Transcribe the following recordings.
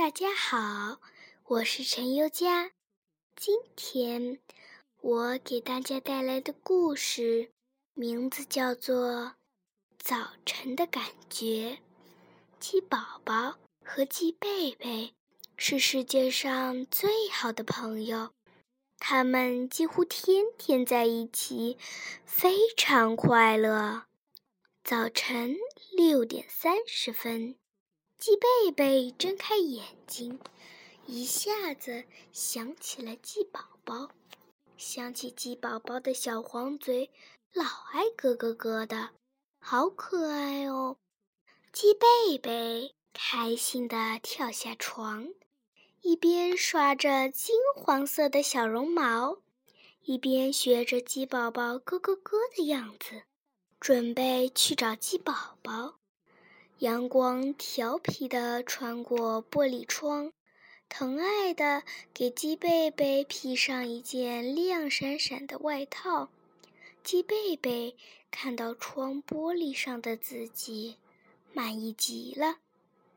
大家好，我是陈优佳。今天我给大家带来的故事名字叫做《早晨的感觉》。鸡宝宝和鸡贝贝是世界上最好的朋友，他们几乎天天在一起，非常快乐。早晨六点三十分。鸡贝贝睁开眼睛，一下子想起了鸡宝宝，想起鸡宝宝的小黄嘴，老爱咯咯咯的，好可爱哦！鸡贝贝开心地跳下床，一边刷着金黄色的小绒毛，一边学着鸡宝宝咯咯咯的样子，准备去找鸡宝宝。阳光调皮地穿过玻璃窗，疼爱地给鸡贝贝披上一件亮闪闪的外套。鸡贝贝看到窗玻璃上的自己，满意极了。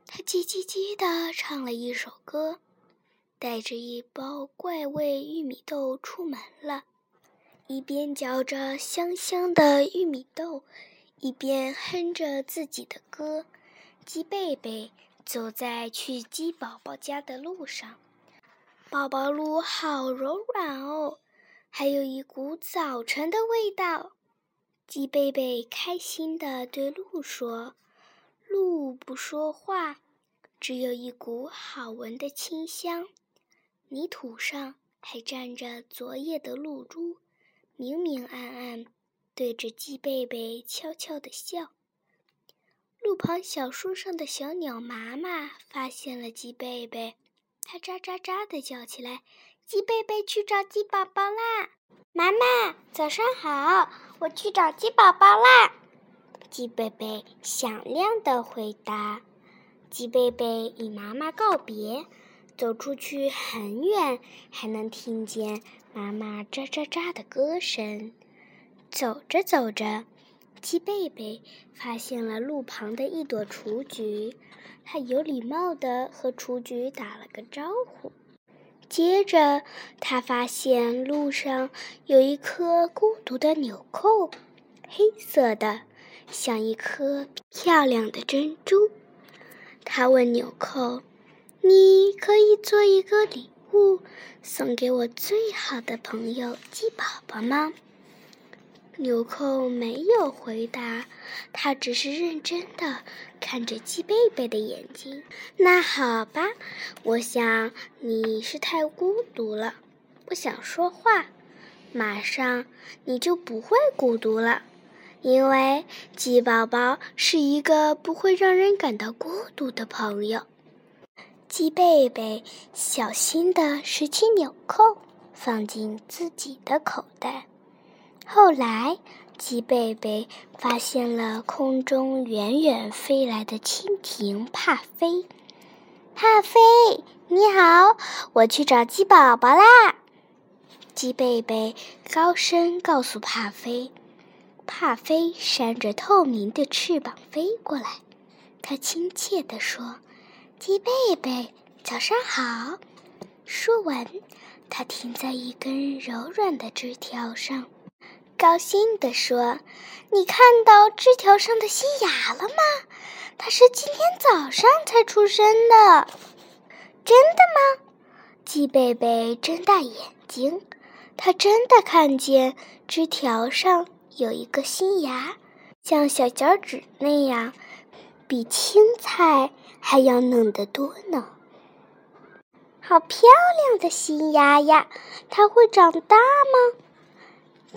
他叽叽叽地唱了一首歌，带着一包怪味玉米豆出门了，一边嚼着香香的玉米豆。一边哼着自己的歌，鸡贝贝走在去鸡宝宝家的路上。宝宝路好柔软哦，还有一股早晨的味道。鸡贝贝开心地对鹿说：“鹿不说话，只有一股好闻的清香。泥土上还沾着昨夜的露珠，明明暗暗。”对着鸡贝贝悄悄地笑。路旁小树上的小鸟妈妈发现了鸡贝贝，它喳喳喳地叫起来：“鸡贝贝去找鸡宝宝啦！”妈妈，早上好，我去找鸡宝宝啦！鸡贝贝响亮地回答。鸡贝贝与妈妈告别，走出去很远，还能听见妈妈喳喳喳的歌声。走着走着，鸡贝贝发现了路旁的一朵雏菊，他有礼貌地和雏菊打了个招呼。接着，他发现路上有一颗孤独的纽扣，黑色的，像一颗漂亮的珍珠。他问纽扣：“你可以做一个礼物，送给我最好的朋友鸡宝宝吗？”纽扣没有回答，他只是认真的看着鸡贝贝的眼睛。那好吧，我想你是太孤独了，不想说话。马上你就不会孤独了，因为鸡宝宝是一个不会让人感到孤独的朋友。鸡贝贝小心的拾起纽扣，放进自己的口袋。后来，鸡贝贝发现了空中远远飞来的蜻蜓帕飞。帕飞，你好，我去找鸡宝宝啦！鸡贝贝高声告诉帕飞。帕飞扇着透明的翅膀飞过来，他亲切地说：“鸡贝贝，早上好。”说完，他停在一根柔软的枝条上。高兴地说：“你看到枝条上的新芽了吗？它是今天早上才出生的。”真的吗？鸡贝贝睁大眼睛，他真的看见枝条上有一个新芽，像小脚趾那样，比青菜还要嫩得多呢。好漂亮的新芽呀！它会长大吗？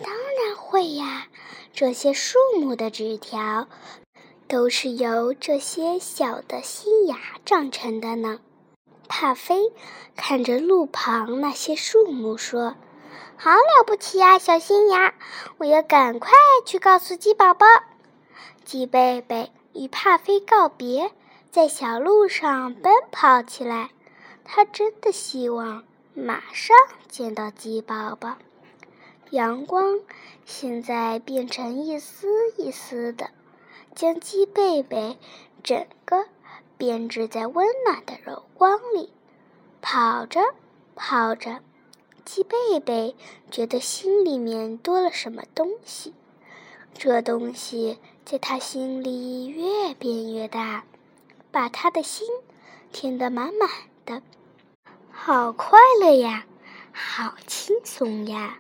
当然会呀，这些树木的枝条都是由这些小的新芽长成的呢。帕菲看着路旁那些树木说：“好了不起呀，小新芽！我要赶快去告诉鸡宝宝。”鸡贝贝与帕菲告别，在小路上奔跑起来。他真的希望马上见到鸡宝宝。阳光现在变成一丝一丝的，将鸡贝贝整个编织在温暖的柔光里。跑着，跑着，鸡贝贝觉得心里面多了什么东西。这东西在他心里越变越大，把他的心填得满满的。好快乐呀，好轻松呀！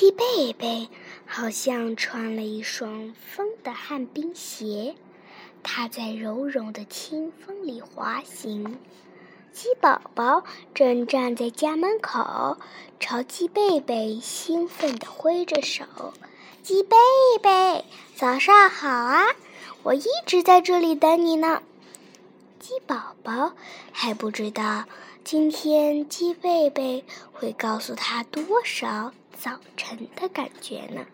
鸡贝贝好像穿了一双风的旱冰鞋，它在柔柔的清风里滑行。鸡宝宝正站在家门口，朝鸡贝贝兴奋地挥着手。鸡贝贝，早上好啊！我一直在这里等你呢。鸡宝宝还不知道今天鸡贝贝会告诉他多少早晨的感觉呢。